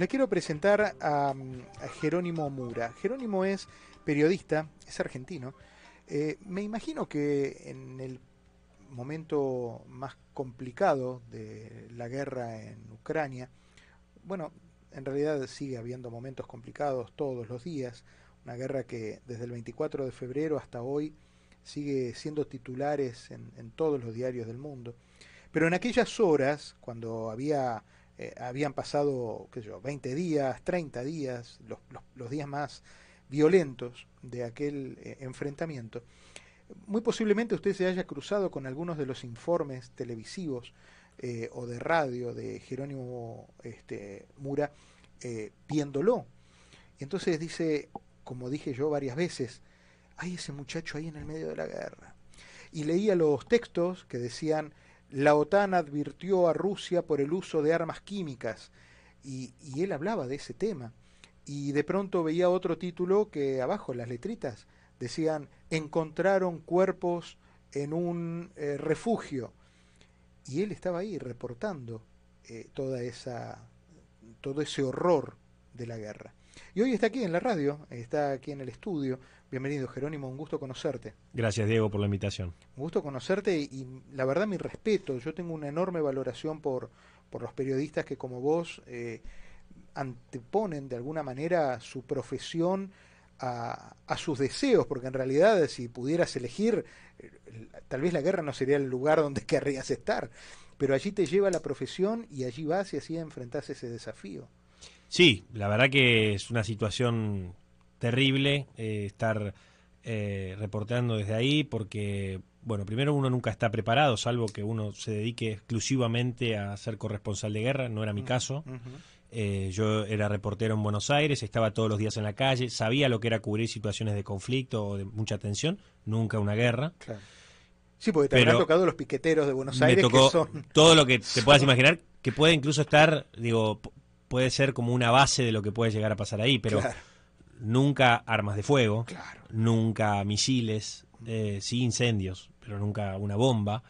Les quiero presentar a, Jerónimo Mura. Jerónimo es periodista, es argentino. Eh, me imagino que en el momento más complicado de la guerra en Ucrania, bueno, en realidad sigue habiendo momentos complicados todos los días, una guerra que desde el 24 de febrero hasta hoy sigue siendo titulares en, todos los diarios del mundo. Pero en aquellas horas, cuando había, eh, habían pasado, qué sé yo, 20 días, 30 días, los, los, días más violentos de aquel eh, enfrentamiento, muy posiblemente usted se haya cruzado con algunos de los informes televisivos eh, o de radio de Jerónimo este, Mura viéndolo. Y entonces dice, como dije yo varias veces, hay ese muchacho ahí en el medio de la guerra. Y leía los textos que decían, la OTAN advirtió a Rusia por el uso de armas químicas. Y, él hablaba de ese tema. Y de pronto veía otro título que abajo, las letritas, decían, encontraron cuerpos en un eh, refugio. Y él estaba ahí reportando eh, toda esa, todo ese horror de la guerra. Y hoy está aquí en la radio, está aquí en el estudio. Bienvenido, Jerónimo, un gusto conocerte. Gracias, Diego, por la invitación. Un gusto conocerte y, la verdad mi respeto. Yo tengo una enorme valoración por, por los periodistas que como vos eh, anteponen de alguna manera su profesión a, a, sus deseos, porque en realidad si pudieras elegir, eh, tal vez la guerra no sería el lugar donde querrías estar, pero allí te lleva la profesión y allí vas y así enfrentás ese desafío. Sí, la verdad que es una situación terrible eh, estar eh, reportando desde ahí porque, bueno, primero uno nunca está preparado, salvo que uno se dedique exclusivamente a ser corresponsal de guerra, no era mi caso. Eh, yo era reportero en Buenos Aires, estaba todos los días en la calle, sabía lo que era cubrir situaciones de conflicto o de mucha tensión, nunca una guerra. Sí, porque te habrán tocado los piqueteros de Buenos Aires. que son... todo lo que te puedas imaginar, que puede incluso estar, digo, puede ser como una base de lo que puede llegar a pasar ahí, pero nunca armas de fuego, nunca misiles, eh, sí incendios, pero nunca una bomba.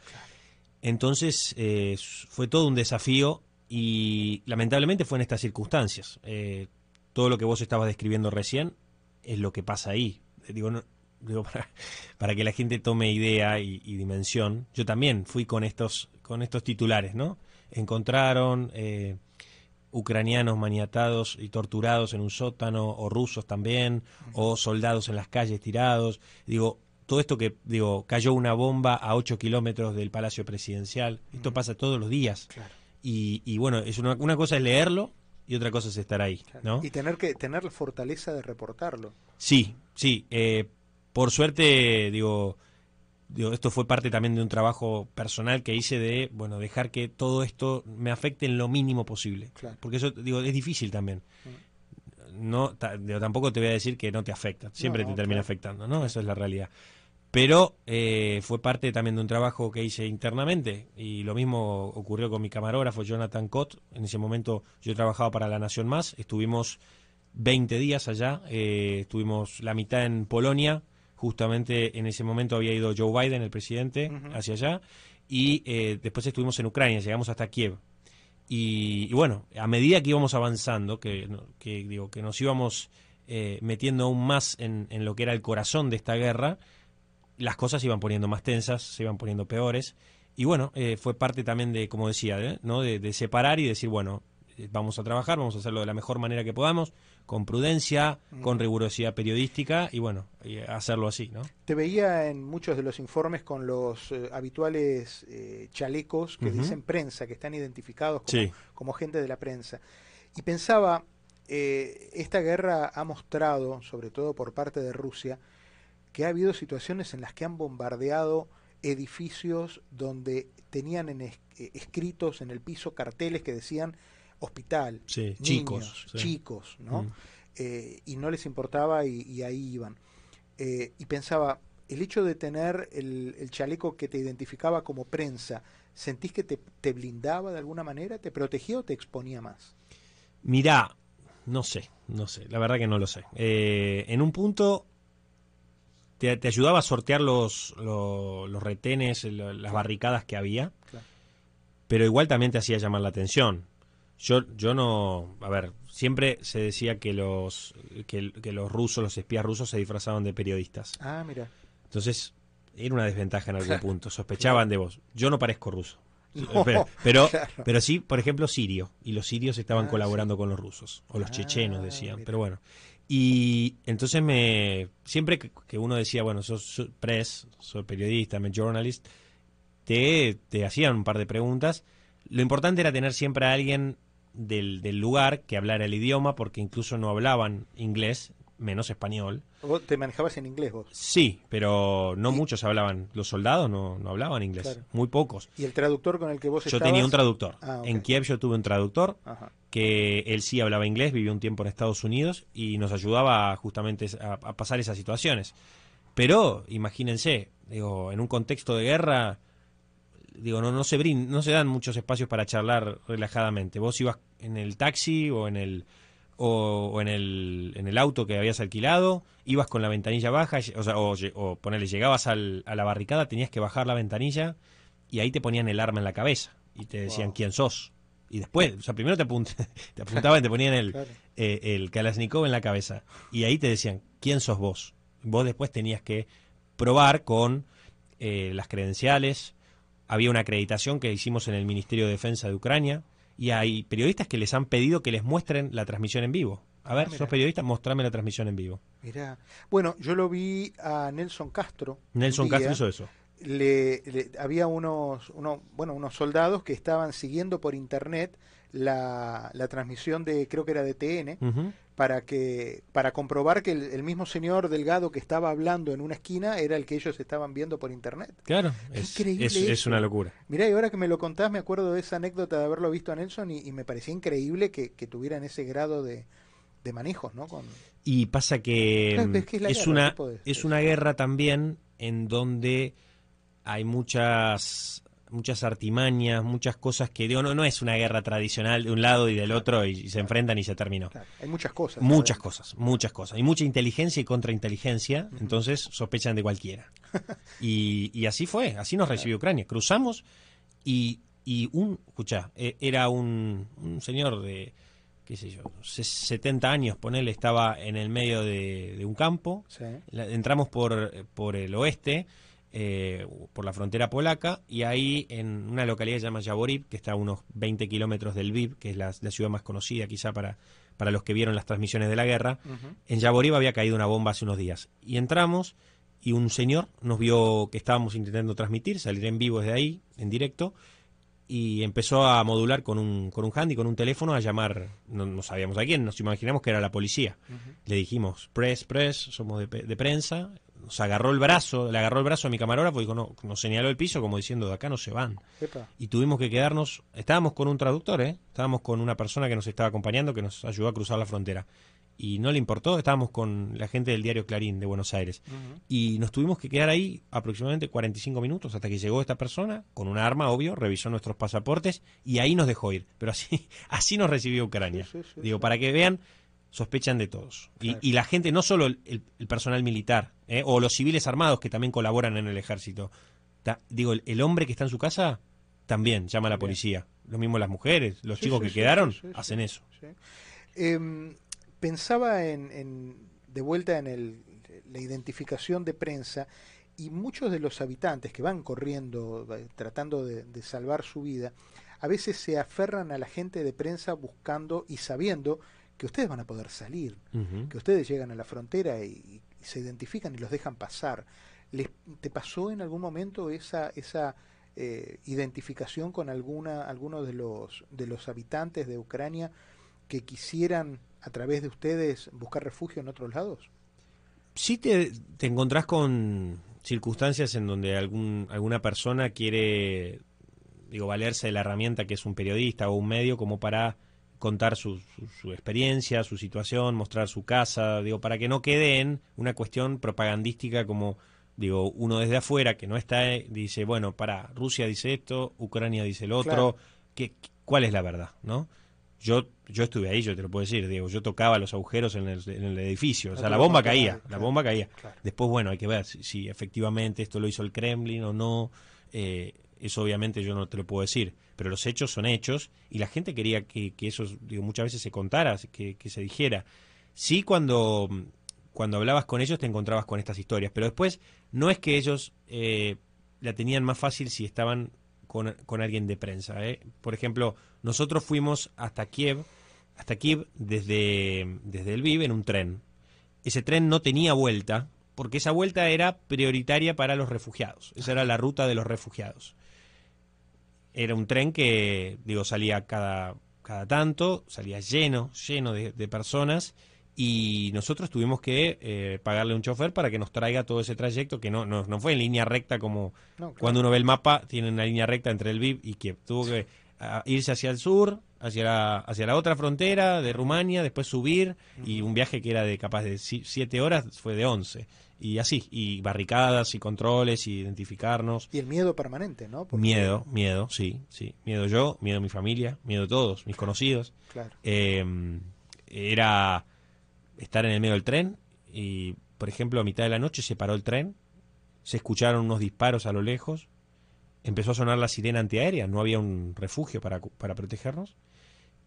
Entonces eh, fue todo un desafío y lamentablemente fue en estas circunstancias. Eh, todo lo que vos estabas describiendo recién es lo que pasa ahí. Digo, digo para, que la gente tome idea y, y, dimensión. Yo también fui con estos, con estos titulares, ¿no? Encontraron ucranianos maniatados y torturados en un sótano, o rusos también, o soldados en las calles tirados. Digo, todo esto que, digo, cayó una bomba a 8 kilómetros del Palacio Presidencial. Esto pasa todos los días. Y, y, bueno, es una, una, cosa es leerlo y otra cosa es estar ahí, ¿no? Y tener que tener la fortaleza de reportarlo. Sí, sí. Eh, por suerte, digo, esto fue parte también de un trabajo personal que hice de, bueno, dejar que todo esto me afecte en lo mínimo posible. Porque eso, digo, es difícil también. Mm. No, tampoco te voy a decir que no te afecta, siempre te termina afectando, ¿no? Esa es la realidad. Pero eh, fue parte también de un trabajo que hice internamente y lo mismo ocurrió con mi camarógrafo Jonathan Cott. En ese momento yo trabajaba para La Nación Más, estuvimos 20 días allá, eh, estuvimos la mitad en Polonia, Justamente en ese momento había ido Joe Biden, el presidente, hacia allá. Y eh, después estuvimos en Ucrania, llegamos hasta Kiev. Y, bueno, a medida que íbamos avanzando, que, digo, que nos íbamos eh, metiendo aún más en, lo que era el corazón de esta guerra, las cosas se iban poniendo más tensas, se iban poniendo peores. Y bueno, eh, fue parte también de, como decía, ¿no? de, separar y decir, bueno, vamos a trabajar, vamos a hacerlo de la mejor manera que podamos, con prudencia, con rigurosidad periodística y bueno, hacerlo así, ¿no? Te veía en muchos de los informes con los eh, habituales eh, chalecos que dicen prensa, que están identificados como, gente de la prensa. Y pensaba, eh, esta guerra ha mostrado, sobre todo por parte de Rusia, que ha habido situaciones en las que han bombardeado edificios donde tenían escritos en el piso carteles que decían hospital, chicos, chicos, ¿no? Mm. Eh, y no les importaba y, ahí iban. Eh, y pensaba, el hecho de tener el, chaleco que te identificaba como prensa, ¿sentís que te, blindaba de alguna manera? ¿Te protegía o te exponía más? Mirá, no sé, no sé, la verdad que no lo sé. Eh, en un punto te, ayudaba a sortear los, los, retenes, las barricadas que había, pero igual también te hacía llamar la atención Yo, yo no, a ver, siempre se decía que los, que, los rusos, los espías rusos se disfrazaban de periodistas. Ah, mira. Entonces, era una desventaja en algún punto. Sospechaban de vos. Yo no parezco ruso. pero, pero, sí, por ejemplo, sirio. Y los sirios estaban ah, colaborando con los rusos. O los chechenos, ah, decían. Pero bueno. Y entonces me siempre que uno decía, bueno, sos press, soy periodista, me journalist, te, te hacían un par de preguntas. Lo importante era tener siempre a alguien del, del lugar que hablara el idioma, porque incluso no hablaban inglés, menos español. ¿Vos te manejabas en inglés vos? Sí, pero no muchos hablaban. Los soldados no, no hablaban inglés, muy pocos. ¿Y el traductor con el que vos Yo tenía un traductor. Ah, en Kiev yo tuve un traductor que él sí hablaba inglés, vivió un tiempo en Estados Unidos y nos ayudaba justamente a, a pasar esas situaciones. Pero imagínense, digo, en un contexto de guerra digo, no, no, se no se dan muchos espacios para charlar relajadamente. Vos ibas en el taxi o en el o, en, el, en el auto que habías alquilado, ibas con la ventanilla baja, o, sea, o, o ponele, llegabas a la barricada, tenías que bajar la ventanilla y ahí te ponían el arma en la cabeza y te decían quién sos. Y después, o sea, primero te, te apuntaban y te ponían el, eh, el Kalashnikov en la cabeza. Y ahí te decían, ¿quién sos vos? Vos después tenías que probar con eh, las credenciales, había una acreditación que hicimos en el Ministerio de Defensa de Ucrania y hay periodistas que les han pedido que les muestren la transmisión en vivo. A ver, ah, sos periodista, mostrame la transmisión en vivo. Mira, bueno, yo lo vi a Nelson Castro. Nelson Castro hizo eso. Le, había unos, unos, bueno, unos soldados que estaban siguiendo por internet la, la transmisión de, creo que era de TN, para que para comprobar que el, mismo señor Delgado que estaba hablando en una esquina era el que ellos estaban viendo por internet. Claro, es, es, una locura. Mirá, y ahora que me lo contás, me acuerdo de esa anécdota de haberlo visto a Nelson y, me parecía increíble que, tuvieran ese grado de, de manejos, ¿no? Con... Y pasa que, es, una, es una guerra también en donde hay muchas muchas artimañas, muchas cosas que digo, no, no es una guerra tradicional de un lado y del otro y, se enfrentan y se terminó. hay muchas cosas. Muchas cosas, muchas cosas. Hay mucha inteligencia y contrainteligencia, entonces sospechan de cualquiera. y, así fue, así nos recibió Ucrania. Cruzamos y, y un, escucha, e, era un, un señor de qué sé yo, 70 años, ponele, estaba en el medio de, un campo, entramos por, por el oeste, eh, por la frontera polaca y ahí en una localidad que se llama Yaborib, que está a unos 20 kilómetros del Lviv, que es la, ciudad más conocida quizá para, para los que vieron las transmisiones de la guerra, en Yaborib había caído una bomba hace unos días. Y entramos y un señor nos vio que estábamos intentando transmitir, salir en vivo desde ahí, en directo, y empezó a modular con un, con un handy, con un teléfono, a llamar, no, sabíamos a quién, nos imaginamos que era la policía. Le dijimos, press, press, somos de, de prensa, nos agarró el brazo, le agarró el brazo a mi camarógrafo y no, nos señaló el piso como diciendo, de acá no se van. Y tuvimos que quedarnos, estábamos con un traductor, ¿eh? estábamos con una persona que nos estaba acompañando, que nos ayudó a cruzar la frontera. Y no le importó, estábamos con la gente del diario Clarín de Buenos Aires. Y nos tuvimos que quedar ahí aproximadamente 45 minutos hasta que llegó esta persona, con una arma, obvio, revisó nuestros pasaportes y ahí nos dejó ir. Pero así, así nos recibió Ucrania. Digo, para que vean sospechan de todos. Y, la gente, no solo el, personal militar, ¿eh? o los civiles armados que también colaboran en el ejército. digo, el, hombre que está en su casa también llama a la policía. Lo mismo las mujeres, los chicos que quedaron hacen eso. Em, pensaba en, de vuelta en el, la identificación de prensa y muchos de los habitantes que van corriendo, tratando de salvar su vida, a veces se aferran a la gente de prensa buscando y sabiendo que ustedes van a poder salir, que ustedes llegan a la frontera y, se identifican y los dejan pasar. ¿Les, ¿Te pasó en algún momento esa, esa eh, identificación con alguna, alguno de los, de los habitantes de Ucrania que quisieran a través de ustedes buscar refugio en otros lados? Sí te, te encontrás con circunstancias en donde algún, alguna persona quiere digo, valerse de la herramienta que es un periodista o un medio como para contar su, su, experiencia, su situación, mostrar su casa, digo, para que no quede en una cuestión propagandística como, digo, uno desde afuera que no está, dice, bueno, para, Rusia dice esto, Ucrania dice el otro, que, ¿cuál es la verdad, no? Yo, yo estuve ahí, yo te lo puedo decir, digo, yo tocaba los agujeros en el, en el edificio, o sea, la bomba caía, la bomba caía. Después, bueno, hay que ver si, efectivamente esto lo hizo el Kremlin o no. Eh, eso obviamente yo no te lo puedo decir, pero los hechos son hechos y la gente quería que, eso digo, muchas veces se contara, que, se dijera. Sí, cuando, cuando hablabas con ellos te encontrabas con estas historias, pero después no es que ellos eh, la tenían más fácil si estaban con, con alguien de prensa. ¿eh? Por ejemplo, nosotros fuimos hasta Kiev, hasta Kiev desde, desde el en un tren. Ese tren no tenía vuelta, porque esa vuelta era prioritaria para los refugiados. Esa era la ruta de los refugiados. Era un tren que, digo, salía cada, cada tanto, salía lleno, lleno de, personas, y nosotros tuvimos que eh, pagarle un chofer para que nos traiga todo ese trayecto, que no, no, no fue en línea recta como cuando uno ve el mapa, tiene una línea recta entre el VIP y Kiev. Tuvo que irse hacia el sur, hacia la, hacia la otra frontera de Rumania, después subir, y un viaje que era de capaz de siete horas fue de once y así, y barricadas y controles y identificarnos. Y el miedo permanente, ¿no? Miedo, miedo, sí, sí. Miedo yo, miedo mi familia, miedo todos, mis conocidos. Claro. Em, era estar en el medio del tren y, por ejemplo, a mitad de la noche se paró el tren, se escucharon unos disparos a lo lejos, empezó a sonar la sirena antiaérea, no había un refugio para, para protegernos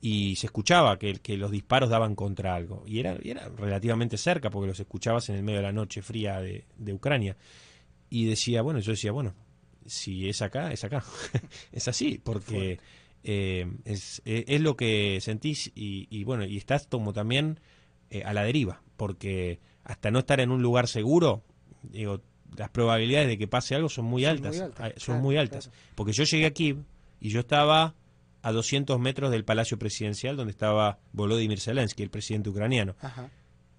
y se escuchaba que, que los disparos daban contra algo. Y era, era relativamente cerca, porque los escuchabas en el medio de la noche fría de, Ucrania. Y decía, bueno, yo decía, bueno, si es acá, es acá. es así, porque eh, es, es, lo que sentís y, bueno, y estás como también eh, a la deriva, porque hasta no estar en un lugar seguro, digo, las probabilidades de que pase algo son muy altas. son muy altas. Porque yo llegué aquí y yo estaba a 200 metros del Palacio Presidencial donde estaba Volodymyr Zelensky, el presidente ucraniano.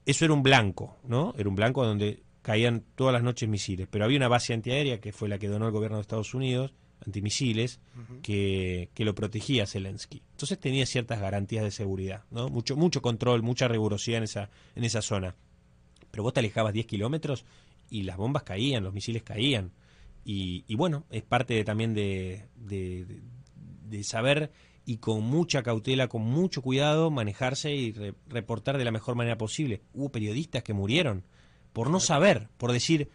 Eso era un blanco, ¿no? Era un blanco donde caían todas las noches misiles, pero había una base antiaérea que fue la que donó el gobierno de Estados Unidos, antimisiles, que, que, lo protegía Zelensky. Entonces tenía ciertas garantías de seguridad, ¿no? Mucho, mucho control, mucha rigurosidad en esa, en esa zona. Pero vos te alejabas 10 kilómetros y las bombas caían, los misiles caían. Y, y bueno, es parte también de, de saber y con mucha cautela, con mucho cuidado, manejarse y reportar de la mejor manera posible. Hubo periodistas que murieron por no saber, por decir,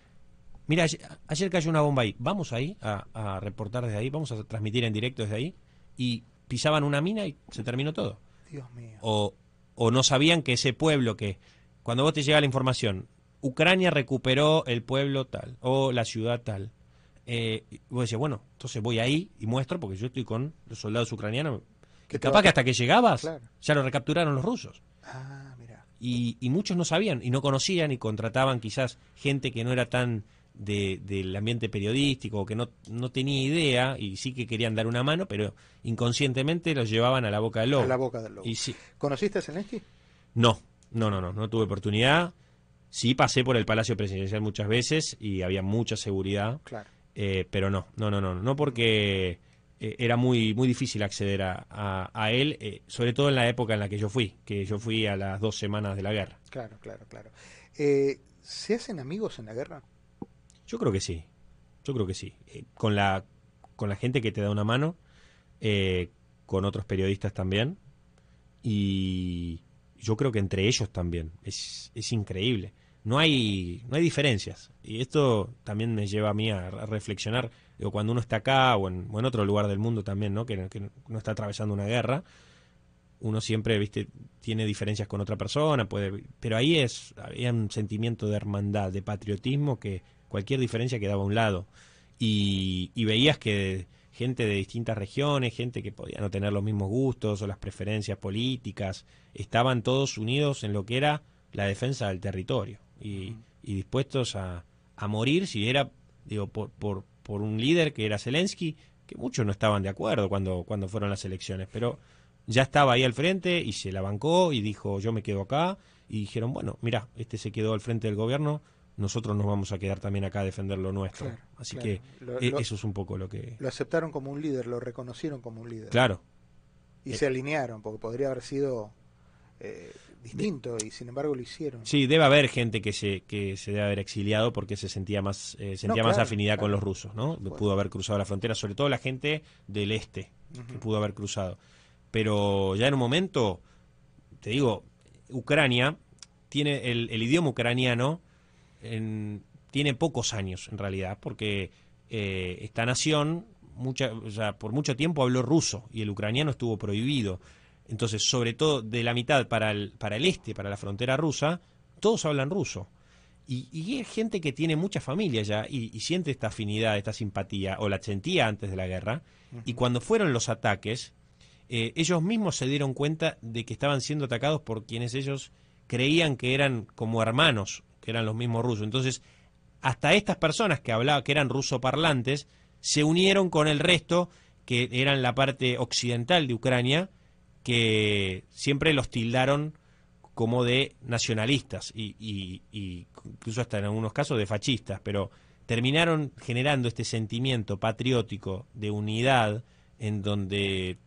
mira, ayer, cayó una bomba ahí, vamos ahí a, reportar desde ahí, vamos a transmitir en directo desde ahí, y pisaban una mina y se terminó todo. Dios mío. O, o no sabían que ese pueblo que, cuando vos te llega la información, Ucrania recuperó el pueblo tal, o la ciudad tal, eh, vos decías, bueno, entonces voy ahí y muestro, porque yo estoy con los soldados ucranianos. Que capaz que hasta que llegabas, ya lo recapturaron los rusos. Ah, y, muchos no sabían y no conocían y contrataban quizás gente que no era tan del ambiente periodístico, que no, no tenía idea y sí que querían dar una mano, pero inconscientemente los llevaban a la boca del lobo. A la boca del lobo. Y sí. ¿Conociste a Zelensky? No, no, no, no, no tuve oportunidad. Sí pasé por el Palacio Presidencial muchas veces y había mucha seguridad. Claro. Eh, pero no, no, no, no, no porque eh, era muy, muy difícil acceder a, a, él, eh, sobre todo en la época en la que yo fui, que yo fui a las dos semanas de la guerra. Claro, claro, claro. ¿Se hacen amigos en la guerra? Yo creo que sí, yo creo que sí. con, la, con la gente que te da una mano, con otros periodistas también, y yo creo que entre ellos también. Es, es increíble no hay, no hay diferencias. Y esto también me lleva a mí a, reflexionar, cuando uno está acá o en, otro lugar del mundo también, ¿no? Que, que, no está atravesando una guerra, uno siempre, viste, tiene diferencias con otra persona, puede, pero ahí es, había un sentimiento de hermandad, de patriotismo que cualquier diferencia quedaba a un lado. Y veías que gente de distintas regiones, gente que podía no tener los mismos gustos o las preferencias políticas, estaban todos unidos en lo que era la defensa del territorio y, dispuestos a, a, morir si era digo por, por, por, un líder que era Zelensky, que muchos no estaban de acuerdo cuando, cuando fueron las elecciones, pero ya estaba ahí al frente y se la bancó y dijo yo me quedo acá. Y dijeron, bueno, mira, este se quedó al frente del gobierno, nosotros nos vamos a quedar también acá a defender lo nuestro. Así que e, eso es un poco lo que... Lo aceptaron como un líder, lo reconocieron como un líder. Claro. Y se alinearon, porque podría haber sido... Eh, distinto y sin embargo lo hicieron. Sí, debe haber gente que se que se debe haber exiliado porque se sentía más eh, sentía más afinidad con los rusos, ¿no? Pudo haber cruzado la frontera, sobre todo la gente del este que pudo haber cruzado. Pero ya en un momento, te digo, Ucrania tiene el, el idioma ucraniano en, tiene pocos años en realidad, porque eh, esta nación mucha, o sea, por mucho tiempo habló ruso y el ucraniano estuvo prohibido. Entonces, sobre todo de la mitad para el, para el este, para la frontera rusa, todos hablan ruso. Y, y hay gente que tiene mucha familia ya y, siente esta afinidad, esta simpatía, o la sentía antes de la guerra. Y cuando fueron los ataques, eh, ellos mismos se dieron cuenta de que estaban siendo atacados por quienes ellos creían que eran como hermanos, que eran los mismos rusos. Entonces, hasta estas personas que hablaban, que eran rusoparlantes, se unieron con el resto, que eran la parte occidental de Ucrania, que siempre los tildaron como de nacionalistas y, incluso hasta en algunos casos de fascistas, pero terminaron generando este sentimiento patriótico de unidad en donde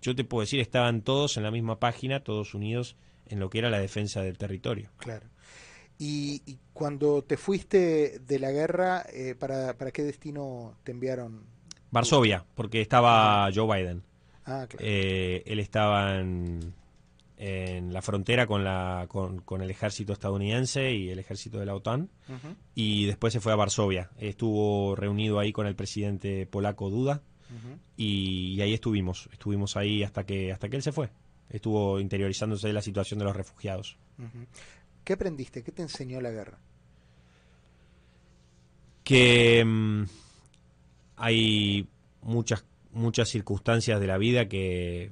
yo te puedo decir estaban todos en la misma página, todos unidos en lo que era la defensa del territorio. Claro. Y, cuando te fuiste de la guerra, eh, ¿para, ¿para qué destino te enviaron? Varsovia, porque estaba Joe Biden. Ah, claro. Eh, él estaba en, en la frontera con, la, con, el ejército estadounidense y el ejército de la OTAN y después se fue a Varsovia. Estuvo reunido ahí con el presidente polaco Duda y, ahí estuvimos, estuvimos ahí hasta que, hasta que él se fue. Estuvo interiorizándose de la situación de los refugiados. ¿Qué aprendiste? ¿Qué te enseñó la guerra? Que mm, hay muchas muchas circunstancias de la vida que,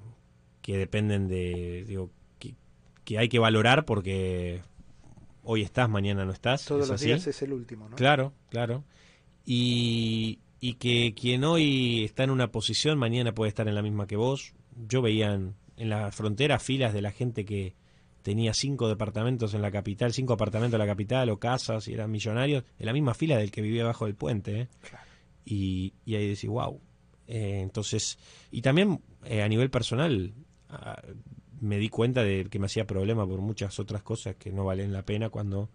que dependen de, digo, que, hay que valorar porque hoy estás, mañana no estás. Todos los días es el último, ¿no? Claro, claro. Y, y que quien hoy está en una posición, mañana puede estar en la misma que vos. Yo veía en, la frontera filas de la gente que tenía cinco departamentos en la capital, cinco apartamentos en la capital o casas y eran millonarios, en la misma fila del que vivía abajo del puente. ¿eh? Y, y ahí decís, wow. Eh, entonces, y también eh, a nivel personal, Ah, me di cuenta de que me hacía problema por muchas otras cosas que no valen la pena cuando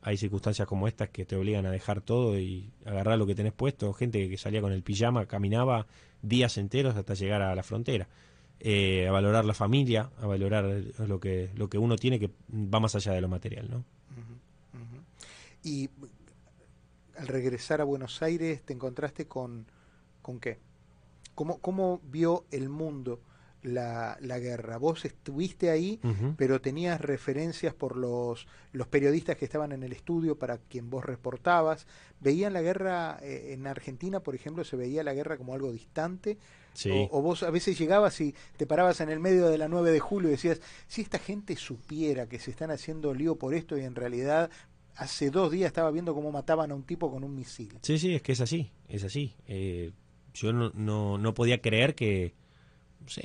hay circunstancias como estas que te obligan a dejar todo y agarrar lo que tenés puesto. Gente que salía con el pijama, caminaba días enteros hasta llegar a la frontera. Eh, a valorar la familia, a valorar lo que, lo que uno tiene que va más allá de lo material. ¿no? Y al regresar a Buenos Aires, ¿te encontraste con, con qué? ¿Cómo, ¿Cómo vio el mundo la, la guerra. Vos estuviste ahí, pero tenías referencias por los, los periodistas que estaban en el estudio para quien vos reportabas. ¿Veían la guerra eh, en Argentina, por ejemplo, se veía la guerra como algo distante? O, vos a veces llegabas y te parabas en el medio de la 9 de julio y decías, si esta gente supiera que se están haciendo lío por esto y en realidad hace dos días estaba viendo cómo mataban a un tipo con un misil. Sí, sí, es que es así, es así. Eh, yo no, no, no podía creer que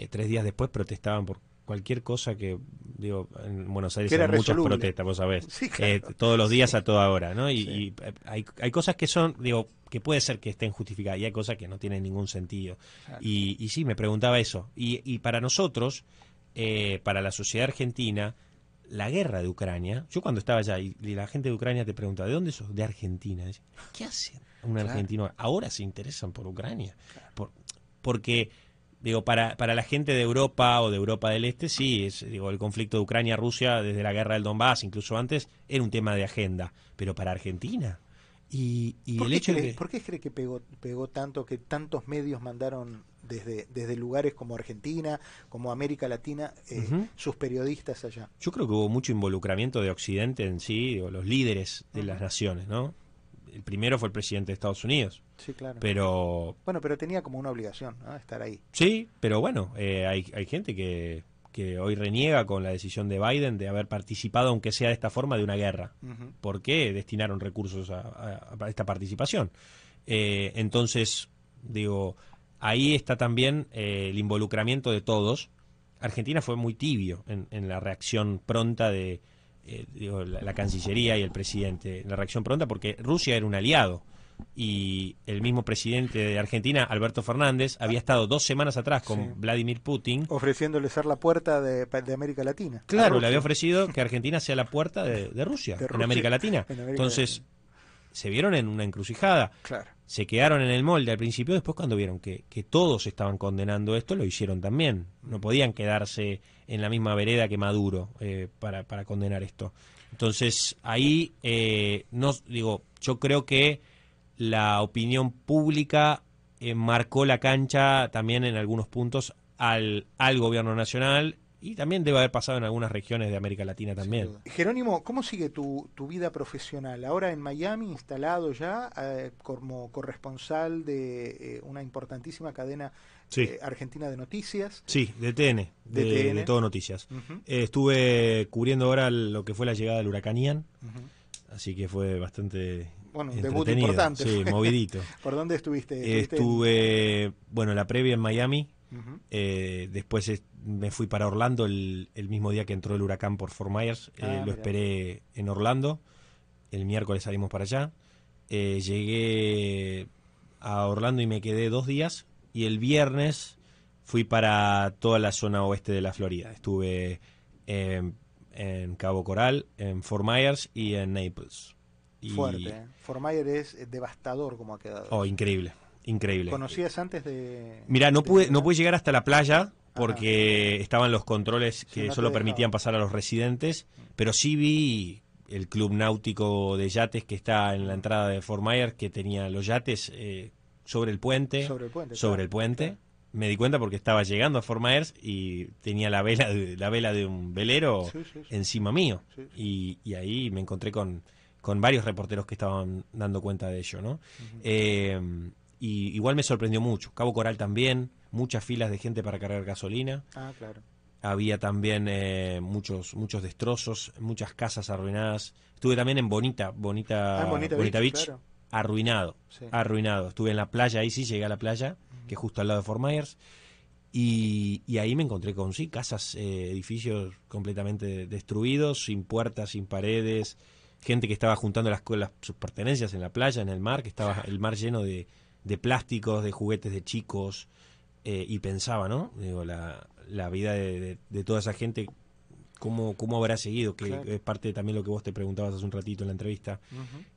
tres días después protestaban por cualquier cosa que, digo, en Buenos Aires hay muchas protestas, vos sabés, eh, todos los días a toda hora, ¿no? Y, eh, hay, hay cosas que son, digo, que puede ser que estén justificadas y hay cosas que no tienen ningún sentido. Y, y sí, me preguntaba eso. Y, y para nosotros, eh, para la sociedad argentina, la guerra de Ucrania, yo cuando estaba allá y, la gente de Ucrania te pregunta, ¿de dónde sos? De Argentina. ¿Qué hacen un argentino? Ahora se interesan por Ucrania. Por, porque digo, para, para la gente de Europa o de Europa del Este, sí, es, digo, el conflicto de Ucrania-Rusia desde la guerra del Donbass, incluso antes, era un tema de agenda. Pero para Argentina. Y, el hecho de ¿Por qué cree que pegó, pegó tanto, que tantos medios mandaron desde, desde lugares como Argentina, como América Latina, eh, sus periodistas allá? Yo creo que hubo mucho involucramiento de Occidente en sí, o los líderes de las naciones, ¿no? El primero fue el presidente de Estados Unidos. Sí, claro. Pero... Bueno, pero tenía como una obligación, Estar ahí. Sí, pero bueno, eh, hay, hay gente que, que hoy reniega con la decisión de Biden de haber participado, aunque sea de esta forma, de una guerra. ¿Por qué destinaron recursos a, esta participación? Eh, entonces, digo, ahí está también eh, el involucramiento de todos. Argentina fue muy tibio en la reacción pronta de, eh, la, Cancillería y el presidente, la reacción pronta, porque Rusia era un aliado. Y el mismo presidente de Argentina, Alberto Fernández, había estado dos semanas atrás con Vladimir Putin. Ofreciéndole ser la puerta de, América Latina. Claro, le había ofrecido que Argentina sea la puerta de, Rusia, en América Latina. Entonces, se vieron en una encrucijada. Se quedaron en el molde al principio, después cuando vieron que, que, todos estaban condenando esto, lo hicieron también. No podían quedarse en la misma vereda que Maduro eh, para, para, condenar esto. Entonces, ahí, eh, no, digo, yo creo que la opinión pública eh, marcó la cancha también en algunos puntos al, al gobierno nacional y también debe haber pasado en algunas regiones de América Latina también. Jerónimo, ¿cómo sigue tu, tu, vida profesional? Ahora en Miami, instalado ya eh, como corresponsal de eh, una importantísima cadena eh, argentina de noticias. Sí, de TN, de, Todo Noticias. estuve cubriendo ahora lo que fue la llegada del huracán Ian, así que fue bastante bueno, debut importante. Sí, movidito. ¿Por dónde estuviste? Estuve, bueno, la previa en Miami, después me fui para Orlando el, mismo día que entró el huracán por Fort Myers. Eh, ah, lo esperé en Orlando. El miércoles salimos para allá. Eh, llegué a Orlando y me quedé dos días. Y el viernes fui para toda la zona oeste de la Florida. Estuve en, Cabo Coral, en Fort Myers y en Naples. Fuerte. ¿eh? Fort Myers es devastador como ha quedado. Oh, increíble. Increíble. ¿Conocías antes de.? Mira, no pude, no pude llegar hasta la playa porque estaban los controles que solo permitían pasar a los residentes, pero sí vi el club náutico de yates que está en la entrada de Fort Myers, que tenía los yates eh, sobre el puente. Sobre el puente. Me di cuenta porque estaba llegando a Fort Myers y tenía la vela de, la vela de un velero encima mío. Y, ahí me encontré con, con varios reporteros que estaban dando cuenta de ello. ¿no? Eh, y igual me sorprendió mucho. Cabo Coral también muchas filas de gente para cargar gasolina. Ah, claro. Había también eh, muchos muchos destrozos, muchas casas arruinadas. Estuve también en Bonita, Bonita, ah, Bonita, Beach, arruinado, arruinado. Estuve en la playa, ahí sí llegué a la playa, que es justo al lado de Fort Myers. Y, ahí me encontré con, sí, casas, eh, edificios completamente destruidos, sin puertas, sin paredes, gente que estaba juntando las, las, sus pertenencias en la playa, en el mar, que estaba el mar lleno de, de plásticos, de juguetes de chicos, eh, y pensaba, ¿no? Digo, la, la vida de, de, toda esa gente, ¿cómo, cómo habrá seguido? Que es parte de también lo que vos te preguntabas hace un ratito en la entrevista.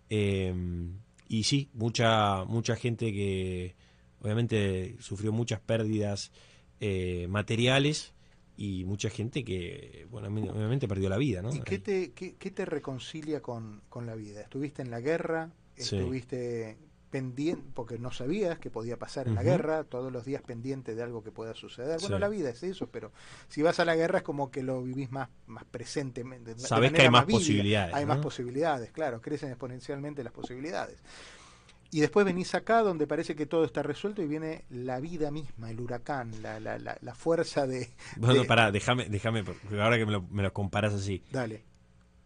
Em, y sí, mucha, mucha gente que obviamente sufrió muchas pérdidas eh, materiales y mucha gente que, bueno, obviamente perdió la vida, ¿no? ¿Y qué te, qué, qué te reconcilia con, con la vida? ¿Estuviste en la guerra? ¿Estuviste pendiente, porque no sabías que podía pasar en la guerra, todos los días pendiente de algo que pueda suceder. Bueno, la vida es eso, pero si vas a la guerra es como que lo vivís más, más presentemente. Sabes que hay más, posibilidades. Hay más posibilidades, claro, crecen exponencialmente las posibilidades. Y después venís acá donde parece que todo está resuelto y viene la vida misma, el huracán, la, la, la, fuerza de... Bueno, pará, déjame, déjame, ahora que me lo, me lo comparas así. Dale.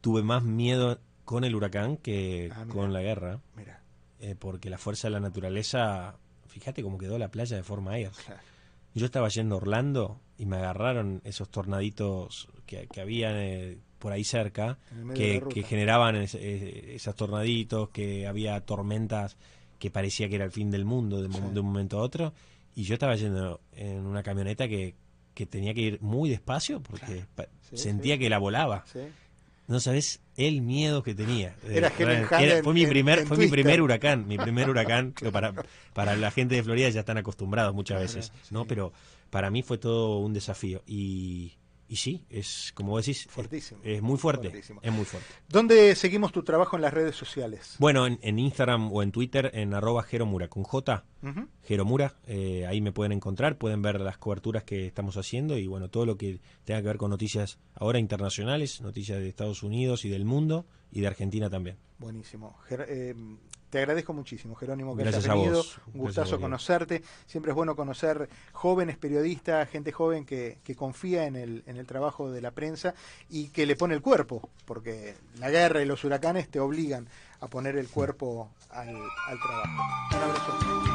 Tuve más miedo con el huracán que ah, con la guerra. Mira. Eh, porque la fuerza de la naturaleza, fíjate cómo quedó la playa de forma aérea. Yo estaba yendo a Orlando y me agarraron esos tornaditos que, que habían eh, por ahí cerca, que, generaban esos tornaditos, que había tormentas que parecía que era el fin del mundo de, un momento a otro. Y yo estaba yendo en una camioneta que, que tenía que ir muy despacio porque sentía que la volaba. No sabes el miedo que tenía. Era, fue mi primer, fue mi primer huracán, mi primer huracán. para, para la gente de Florida ya están acostumbrados muchas veces, ¿no? Pero para mí fue todo un desafío y y sí, es como decís, Fuertísimo. es muy fuerte. Es muy fuerte. ¿Dónde seguimos tu trabajo en las redes sociales? Bueno, en, Instagram o en Twitter, en arroba Jeromura, con J, Jeromura, eh, ahí me pueden encontrar, pueden ver las coberturas que estamos haciendo y bueno, todo lo que tenga que ver con noticias ahora internacionales, noticias de Estados Unidos y del mundo y de Argentina también. Buenísimo. Eh, te agradezco muchísimo, Jerónimo, que hayas venido. Un gustazo conocerte. Siempre es bueno conocer jóvenes periodistas, gente joven que, que confía en el, en el trabajo de la prensa y que le pone el cuerpo, porque la guerra y los huracanes te obligan a poner el cuerpo al, al trabajo. Un abrazo.